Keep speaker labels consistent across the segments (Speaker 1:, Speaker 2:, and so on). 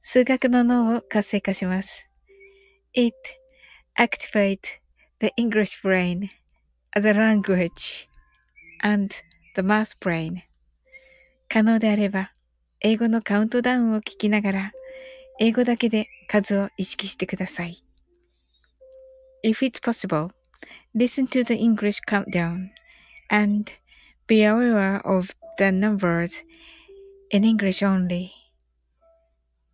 Speaker 1: 数学の脳を活性化します。It activates the English brain as a language and the math brain. 可能であれば、英語のカウントダウンを聞きながら、英語だけで数を意識してください。If it's possible, listen to the English countdown and be aware of the numbers in English only.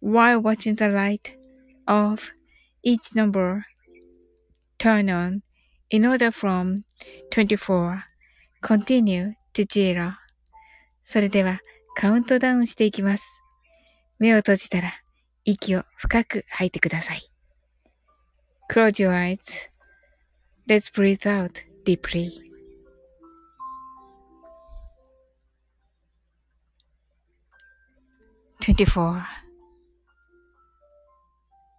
Speaker 1: while watching the light of each number turn on in order from 24 continue to zero それではカウントダウンしていきます。目を閉じたら息を深く吐いてください。Close your eyes. Let's breathe out deeply. Twenty-four.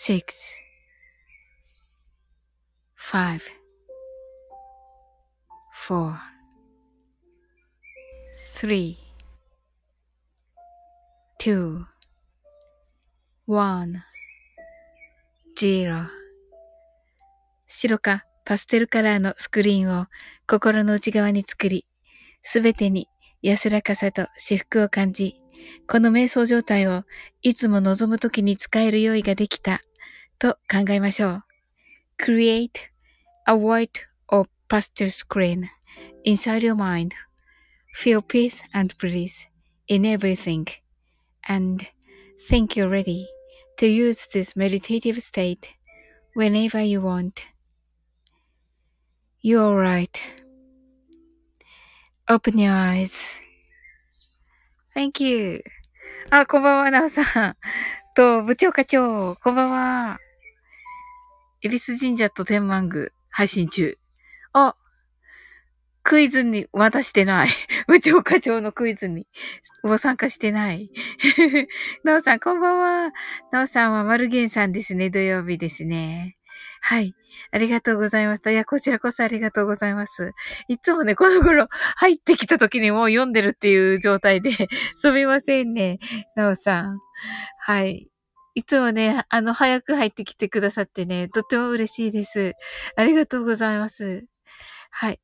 Speaker 1: six, five, four, three, two, one, zero. 白かパステルカラーのスクリーンを心の内側に作り、すべてに安らかさと至福を感じ、この瞑想状態をいつも望むときに使える用意ができたと考えましょう。Create a white or pastel screen inside your mind. Feel peace and bliss in everything. And think you're ready to use this meditative state whenever you want. You're right. Open your eyes. Thank you. あ、こんばんは、なおさん。と、部長課長、こんばんは。恵比寿神社と天満宮配信中。あ、クイズにまだしてない。部長課長のクイズにも参加してない。なおさん、こんばんは。なおさんはマルゲンさんですね。土曜日ですね。はい。ありがとうございました。いや、こちらこそありがとうございます。いつもね、この頃入ってきた時にもう読んでるっていう状態で すみませんね。なおさん。はい。いつもね、あの、早く入ってきてくださってね、とっても嬉しいです。ありがとうございます。はい。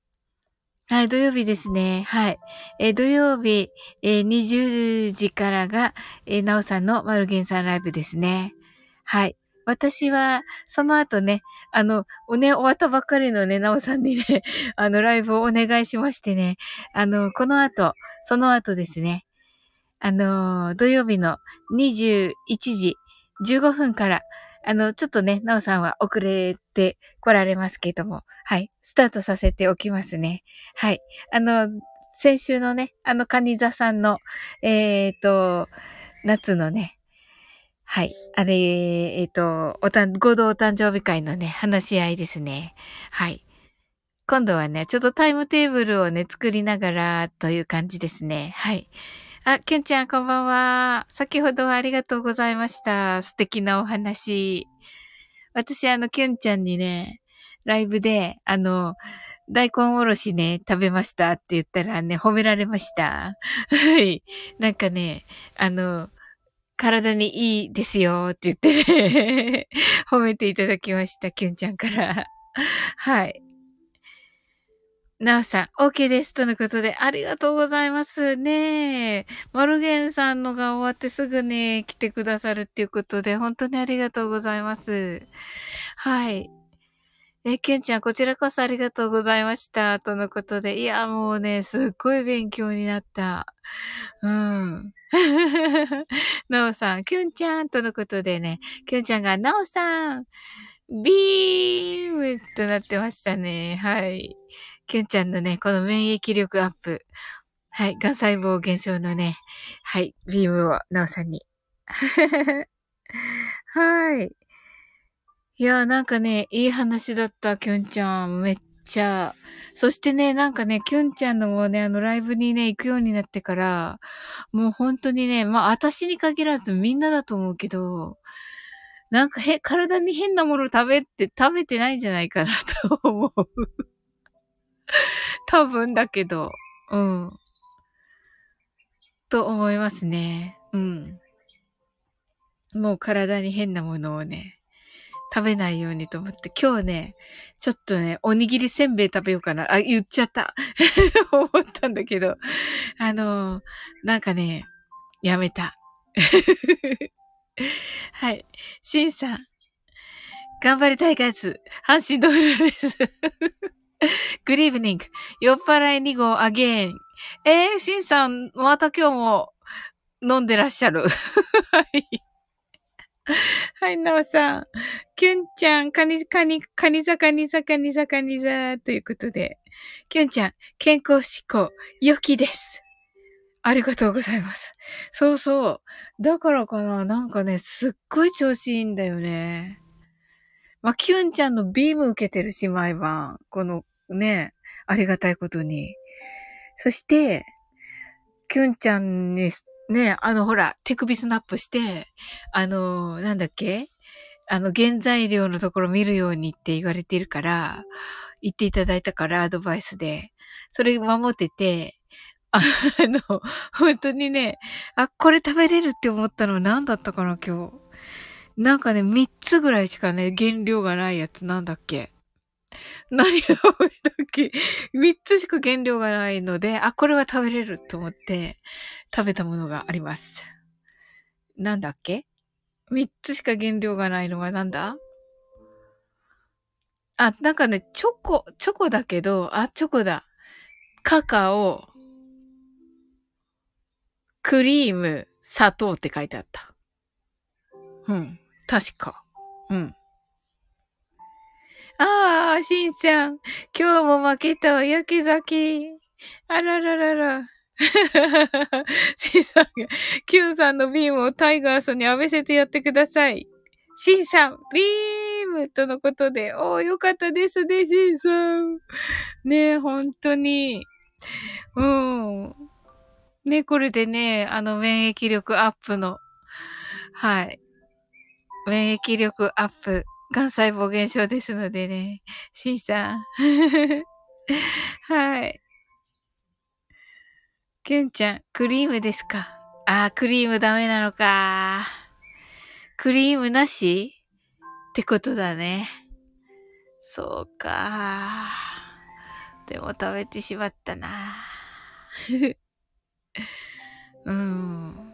Speaker 1: はい、土曜日ですね。はい。えー、土曜日、えー、20時からが、えー、なおさんのマルゲンさんライブですね。はい。私は、その後ね、あの、おね、終わったばっかりのね、なおさんにね、あの、ライブをお願いしましてね、あの、この後、その後ですね、あの土曜日の21時15分から、あの、ちょっとね、なおさんは遅れて来られますけども、はい、スタートさせておきますね。はい。あの、先週のね、あの、カニ座さんの、えっ、と、夏のね、はい。あれ、えっ、と、おたん、合同お誕生日会のね、話し合いですね。はい。今度はね、ちょっとタイムテーブルをね、作りながらという感じですね。はい。あ、きゅんちゃん、こんばんは。先ほどはありがとうございました。素敵なお話。私、あの、きゅんちゃんにね、ライブで、あの、大根おろしね、食べましたって言ったらね、褒められました。はい。なんかね、あの、体にいいですよって言ってね、褒めていただきました、きゅんちゃんから。はい。なおさん、OK です。とのことで、ありがとうございます。ねえ。マルゲンさんのが終わってすぐね、来てくださるっていうことで、本当にありがとうございます。はい。え、ケンちゃん、こちらこそありがとうございました。とのことで、いや、もうね、すっごい勉強になった。うん。なおさん、キュンちゃんとのことでね、キュンちゃんが、なおさん、ビームとなってましたね。はい。キュンちゃんのね、この免疫力アップ。はい。がん細胞減少のね、はい。ビームを、なおさんに。はい。いやー、なんかね、いい話だった、キュンちゃん。めっちゃ。そしてね、なんかね、キュンちゃんのもね、あの、ライブにね、行くようになってから、もう本当にね、まあ、私に限らずみんなだと思うけど、なんかへ、体に変なもの食べて、食べてないんじゃないかなと思う。多分だけど、うん。と思いますね。うん。もう体に変なものをね、食べないようにと思って、今日ね、ちょっとね、おにぎりせんべい食べようかな。あ、言っちゃった。思ったんだけど、あの、なんかね、やめた。はい。シンさん。頑張りたいガツ。阪神ドールです。グリーブニング。酔っ払い2号アゲーン。えー、シンさん、また今日も飲んでらっしゃる。はい。はい、なおさん。キュンちゃん、カニ、カニ、カニザカニザカニザカニザということで。キュンちゃん、健康志向、良きです。ありがとうございます。そうそう。だからかな、なんかね、すっごい調子いいんだよね。まあ、キュンちゃんのビーム受けてるし、毎晩。この、ね、ありがたいことに。そして、キュンちゃんに、ね、あの、ほら、手首スナップして、あの、なんだっけ？あの、原材料のところ見るようにって言われてるから、言っていただいたから、アドバイスで。それ守ってて、あの、本当にね、あ、これ食べれるって思ったの何だったかな、今日。なんかね、3つぐらいしかね、原料がないやつなんだっけ？何が多いだっけ ?3 つしか原料がないので、あ、これは食べれると思って食べたものがあります。なんだっけ ?3 つしか原料がないのはなんだ？あ、なんかね、チョコ、チョコだけど、あ、チョコだ。カカオ、クリーム、砂糖って書いてあった。うん。確か。うん。ああ、しんちゃん。今日も負けたわ、焼き酒。あらららら。しんさんが、キュンさんのビームをタイガースに浴びせてやってください。しんさん、ビームとのことで、おー、よかったですね、しんさん。ねえ、本当に。うん。ね、これでね、あの、免疫力アップの、はい。免疫力アップ、癌細胞減少ですのでね、シンさん。はい。キュンちゃん、クリームですか？あー、クリームダメなのか。クリームなし？ってことだね。そうか。でも食べてしまったな。うん。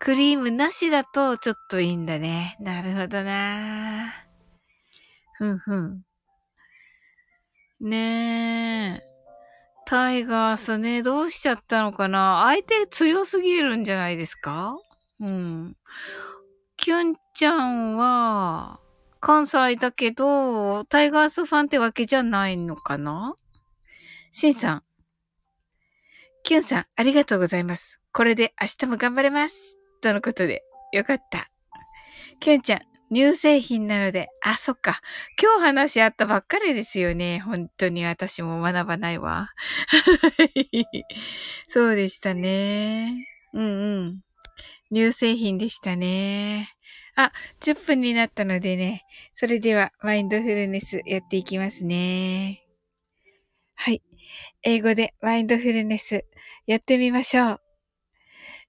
Speaker 1: クリームなしだとちょっといいんだね。なるほどな。ふんふん。ねえ。タイガースね、どうしちゃったのかな相手強すぎるんじゃないですか？うん。キュンちゃんは、関西だけど、タイガースファンってわけじゃないのかな？シンさん。キュンさん、ありがとうございます。これで明日も頑張れます。とのことで、よかった。キュンちゃん、乳製品なので、あ、そっか。今日話し合ったばっかりですよね。本当に私も学ばないわ。そうでしたね。うんうん。乳製品でしたね。あ、10分になったのでね。それでは、マインドフルネスやっていきますね。はい。英語でマインドフルネスやってみましょう。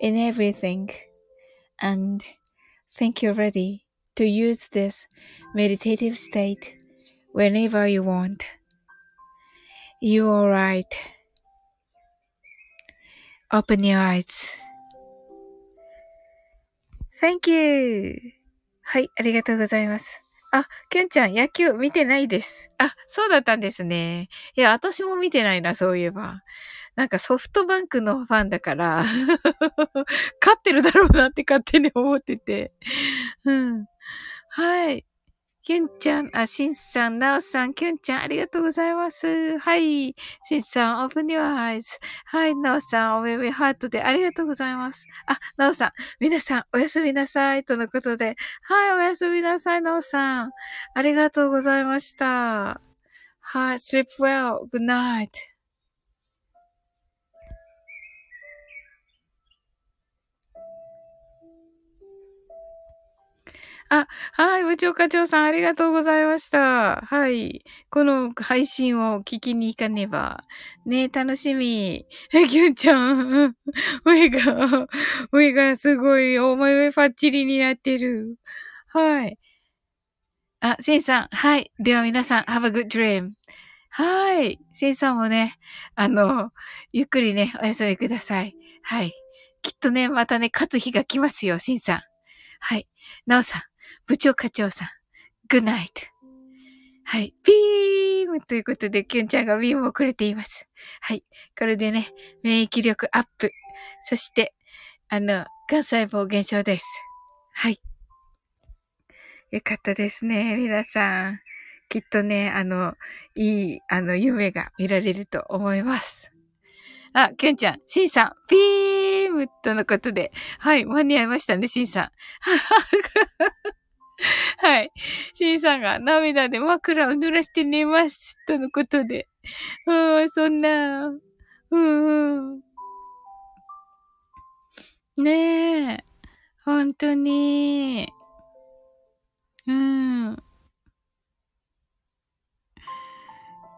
Speaker 1: in everything. And think you're ready to use this meditative state whenever you want. You're alright. Open your eyes. Thank you. はい、ありがとうございます。あ、きゅんちゃん、野球見てないです。あ、そうだったんですね。いや、私も見てないな、そういえば。 なんかソフトバンクのファンだから 勝ってるだろうなって勝手に思ってて。うん。はい。キュンちゃん、あ、しんさん、なおさん、キュンちゃん、ありがとうございます。はい。しんさん、open your eyes. はい、なおさん、おめめハートでありがとうございます。あ、なおさん、皆さん、おやすみなさい。とのことで。はい、おやすみなさい、なおさん。ありがとうございました。はい、sleep well. Good night. あ、はい、部長課長さんありがとうございました。はい。この配信を聞きに行かねば。ね楽しみ。え、きゅんちゃん。目が、目がすごい、お前パッチリになってる。はい。あ、シンさん。はい。では皆さん、have a good dream. はい。シンさんもね、あの、ゆっくりね、お休みください。はい。きっとね、またね、勝つ日が来ますよ、シンさん。はい。なおさん。部長課長さん、グッナイト。はい。ビームということで、キュンちゃんがビームをくれています。はい。これでね、免疫力アップ。そして、あの、癌細胞減少です。はい。よかったですね、皆さん。きっとね、あの、いい、あの、夢が見られると思います。あ、キュンちゃん、シンさん、ピームとのことで。はい、間に合いましたね、シンさん。はい。シンさんが涙で枕を濡らして寝ます。とのことで。うん、そんな。うんうん。ねえ。本当に。うん。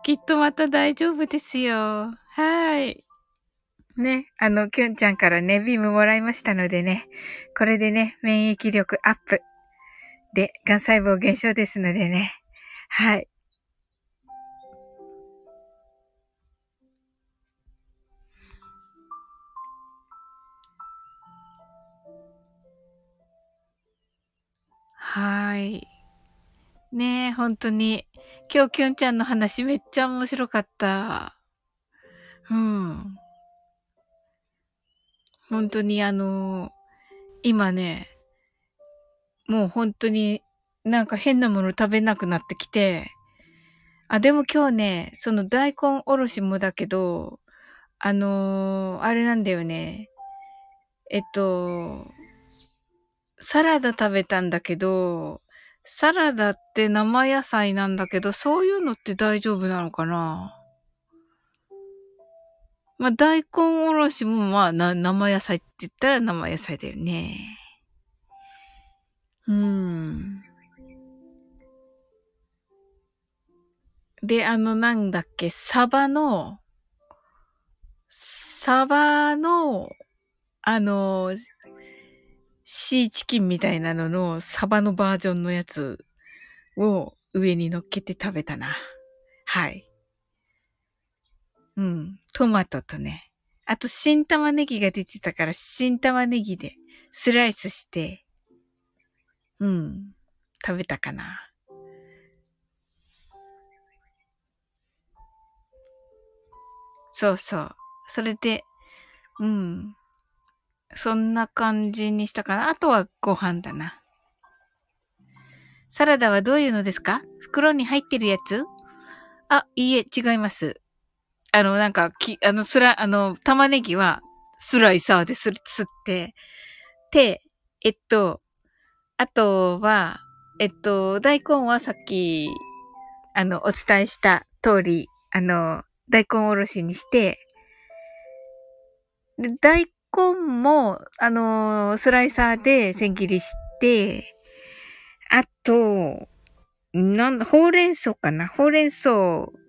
Speaker 1: きっとまた大丈夫ですよ。はい。ね、あの、きゅんちゃんからね、ビームもらいましたのでね、これでね、免疫力アップ。で、癌細胞減少ですのでね。はい。はい。ねえ、本当に。今日、きゅんちゃんの話めっちゃ面白かった。うん。本当にあの、今ね、もう本当になんか変なもの食べなくなってきて、あ、でも今日ね、その大根おろしもだけど、あのー、あれなんだよね。えっと、サラダ食べたんだけど、サラダって生野菜なんだけど、そういうのって大丈夫なのかな？まあ、大根おろしもまあ、生野菜って言ったら生野菜だよね。うん。で、あの、なんだっけ、サバの、サバの、あの、シーチキンみたいなののサバのバージョンのやつを上に乗っけて食べたな。はい。うん。トマトとね。あと、新玉ねぎが出てたから、新玉ねぎでスライスして、うん。食べたかな。そうそう。それで、うん。そんな感じにしたかな。あとはご飯だな。サラダはどういうのですか？袋に入ってるやつ？あ、いいえ、違います。あの、なんか、き、あの、すら、あの、玉ねぎはスライサーですすって、で、えっと、あとは、えっと、大根はさっき、あの、お伝えした通り、あの、大根おろしにして、で、大根も、あの、スライサーで千切りして、あと、なん、ほうれん草かな？ほうれん草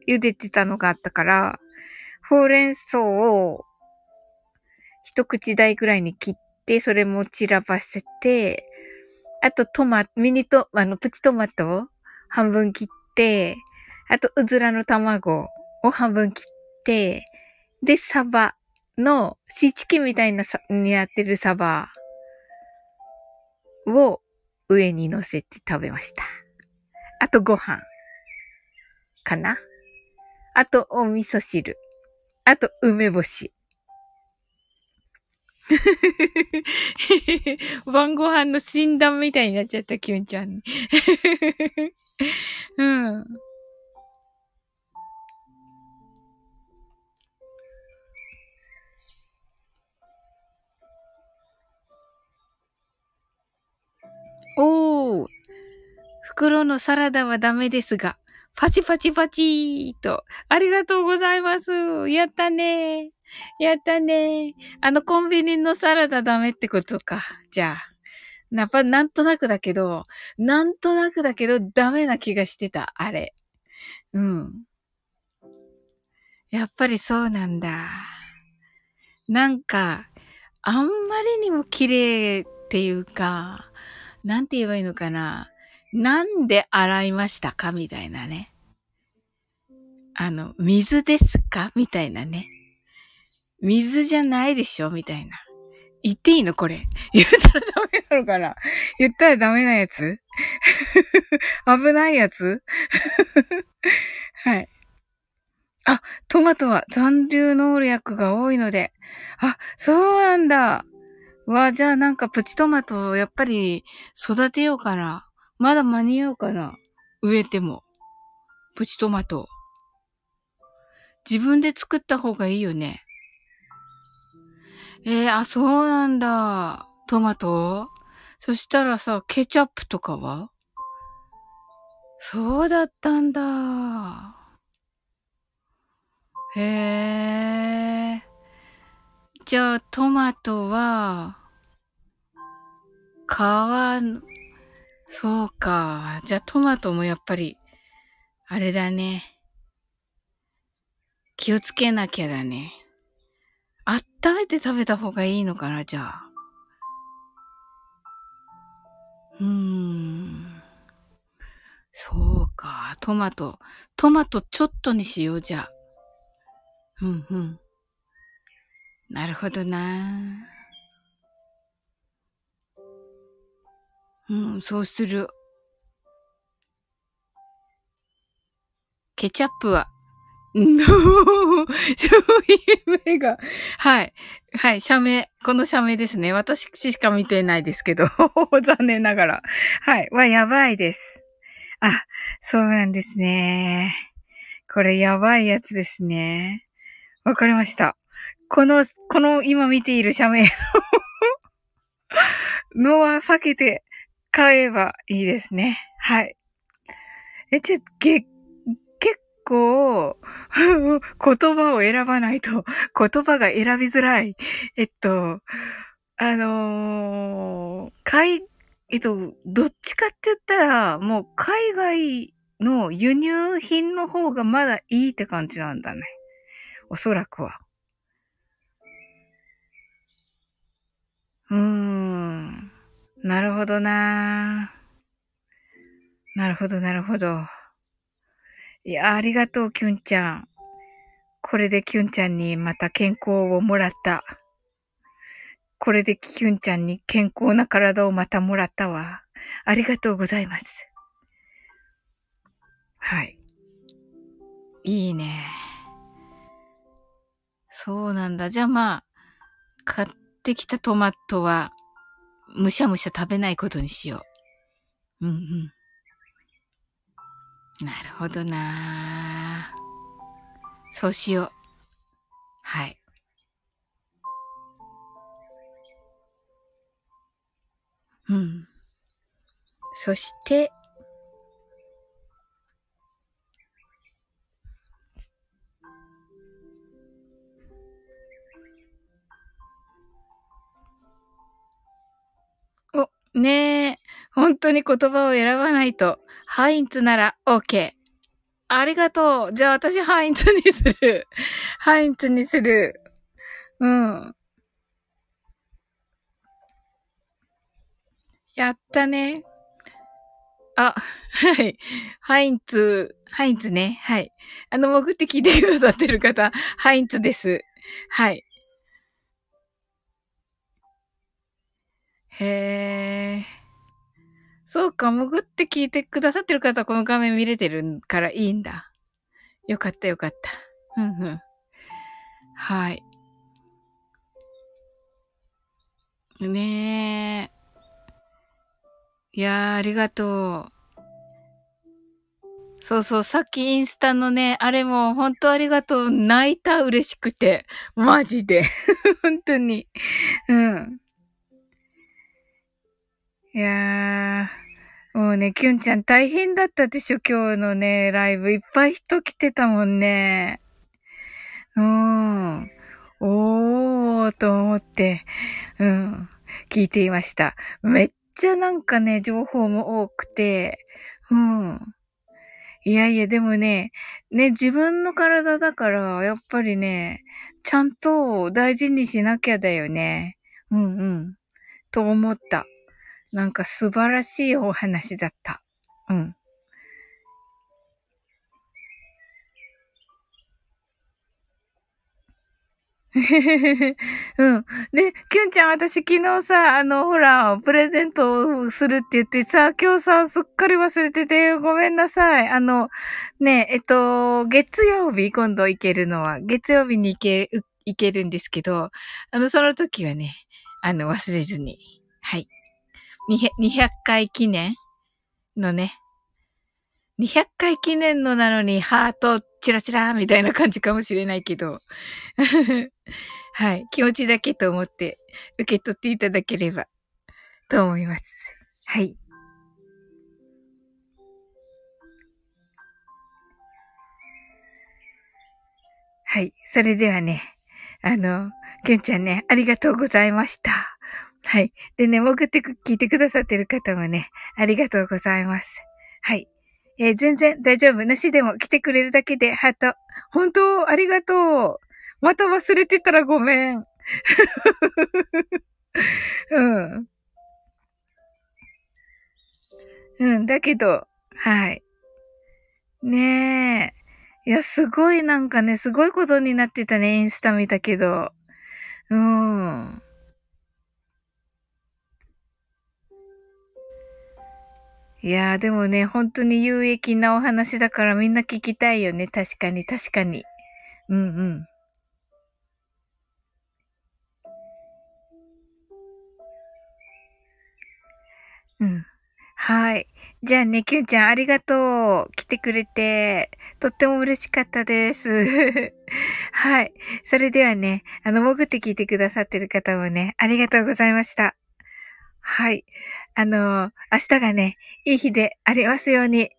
Speaker 1: 茹でてたのがあったから、ほうれん草を一口大ぐらいに切って、それも散らばせて、あとトマ、ミニト、あの、プチトマトを半分切って、あとうずらの卵を半分切って、で、サバのシーチキンみたいなさ、になってるサバを上に乗せて食べました。あとご飯かなあとお味噌汁。あと梅干し。晩ご飯の診断みたいになっちゃった、キュンちゃん。うん。おー。袋のサラダはダメですが、パチパチパチーと。ありがとうございます。やったね やったねあの、コンビニのサラダダメってことか。じゃあ。やっぱ、なんとなくだけど、なんとなくだけど、ダメな気がしてた、あれ。うん。やっぱりそうなんだ。なんか、あんまりにも綺麗っていうか、なんて言えばいいのかな。なんで洗いましたかみたいなね。あの、水ですかみたいなね。水じゃないでしょ？みたいな。言っていいの？これ。言ったらダメなのかな？言ったらダメなやつ？危ないやつ？はい。あ、トマトは残留能力が多いので。あ、そうなんだ。わ、じゃあなんかプチトマトをやっぱり育てようかな。まだ間に合うかな植えても。プチトマト。自分で作った方がいいよね。えー、あ、そうなんだ。トマト？そしたらさ、ケチャップとかは？そうだったんだ。へえ。じゃあ、トマトは、皮、そうか。じゃあ、トマトもやっぱり、あれだね。気をつけなきゃだね。温めて食べた方がいいのかな、じゃあ。うーん。そうか。トマト。トマトちょっとにしよう、じゃあ。うんうん。なるほどな。うん、そうする。ケチャップは、そういう目が。はい。はい。社名。この社名ですね。私しか見てないですけど。残念ながら。はい。は、やばいです。あ、そうなんですね。これやばいやつですね。わかりました。この、この今見ている社名 のは避けて買えばいいですね。はい。え、ちょ、げ、結構、言葉を選ばないと、言葉が選びづらい。えっと、あのー、海、えっと、どっちかって言ったら、もう海外の輸入品の方がまだいいって感じなんだね。おそらくは。うーん。なるほどななるほど、なるほど。いや、ありがとう、キュンちゃん。これでキュンちゃんにまた健康をもらった。これでキュンちゃんに健康な体をまたもらったわ。ありがとうございます。はい。いいね。そうなんだ。じゃあまあ、買ってきたトマトは、むしゃむしゃ食べないことにしよう。うんうん。なるほどなそうしよう。はい。うん。そして、おねえ、本当に言葉を選ばないと。ハインツなら OK。ありがとう。じゃあ私ハインツにする。ハインツにする。うん。やったね。あ、はい。ハインツ、ハインツね。はい。あの、潜って聞いてくださってる方、ハインツです。はい。へえ。そうか、潜って聞いてくださってる方はこの画面見れてるからいいんだ。よかったよかった。うんうん。はい。ねえ。いやー、ありがとう。そうそう、さっきインスタのね、あれも本当ありがとう。泣いた嬉しくて。マジで。本当に。うん。いやー、もうね、キュンちゃん大変だったでしょ、今日のね、ライブ。いっぱい人来てたもんね。うん。おー、と思って、うん。聞いていました。めっちゃなんかね、情報も多くて、うん。いやいや、でもね、ね、自分の体だから、やっぱりね、ちゃんと大事にしなきゃだよね。うんうん。と思った。なんか素晴らしいお話だった。うん。うん。で、キュンちゃん、私昨日さ、あの、ほら、プレゼントをするって言ってさ、今日さ、すっかり忘れてて、ごめんなさい。あの、ねえ、っと、月曜日、今度行けるのは、月曜日に行け、行けるんですけど、あの、その時はね、あの、忘れずに、200回記念のね、200回記念のなのにハートチラチラみたいな感じかもしれないけど。はい。気持ちだけと思って受け取っていただければと思います。はい。はい。それではね、あの、きゅんちゃんね、ありがとうございました。はい。でね、潜って聞いてくださってる方もね、ありがとうございます。はい。えー、全然大丈夫。なしでも来てくれるだけでハート。本当ありがとう。また忘れてたらごめん。うん。うん、だけど、はい。ねえ。いや、すごいなんかね、すごいことになってたね、インスタ見たけど。うん。いやーでもね、本当に有益なお話だからみんな聞きたいよね。確かに、確かに。うんうん。うん。はい。じゃあね、きゅんちゃんありがとう。来てくれて、とっても嬉しかったです。はい。それではね、あの、潜って聞いてくださってる方もね、ありがとうございました。はい。あの、明日がね、いい日でありますように。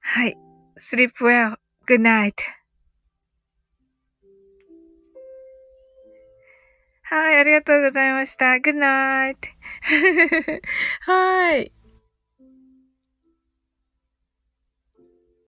Speaker 1: はい。sleep well. good night. はい、ありがとうございました。good night. はい。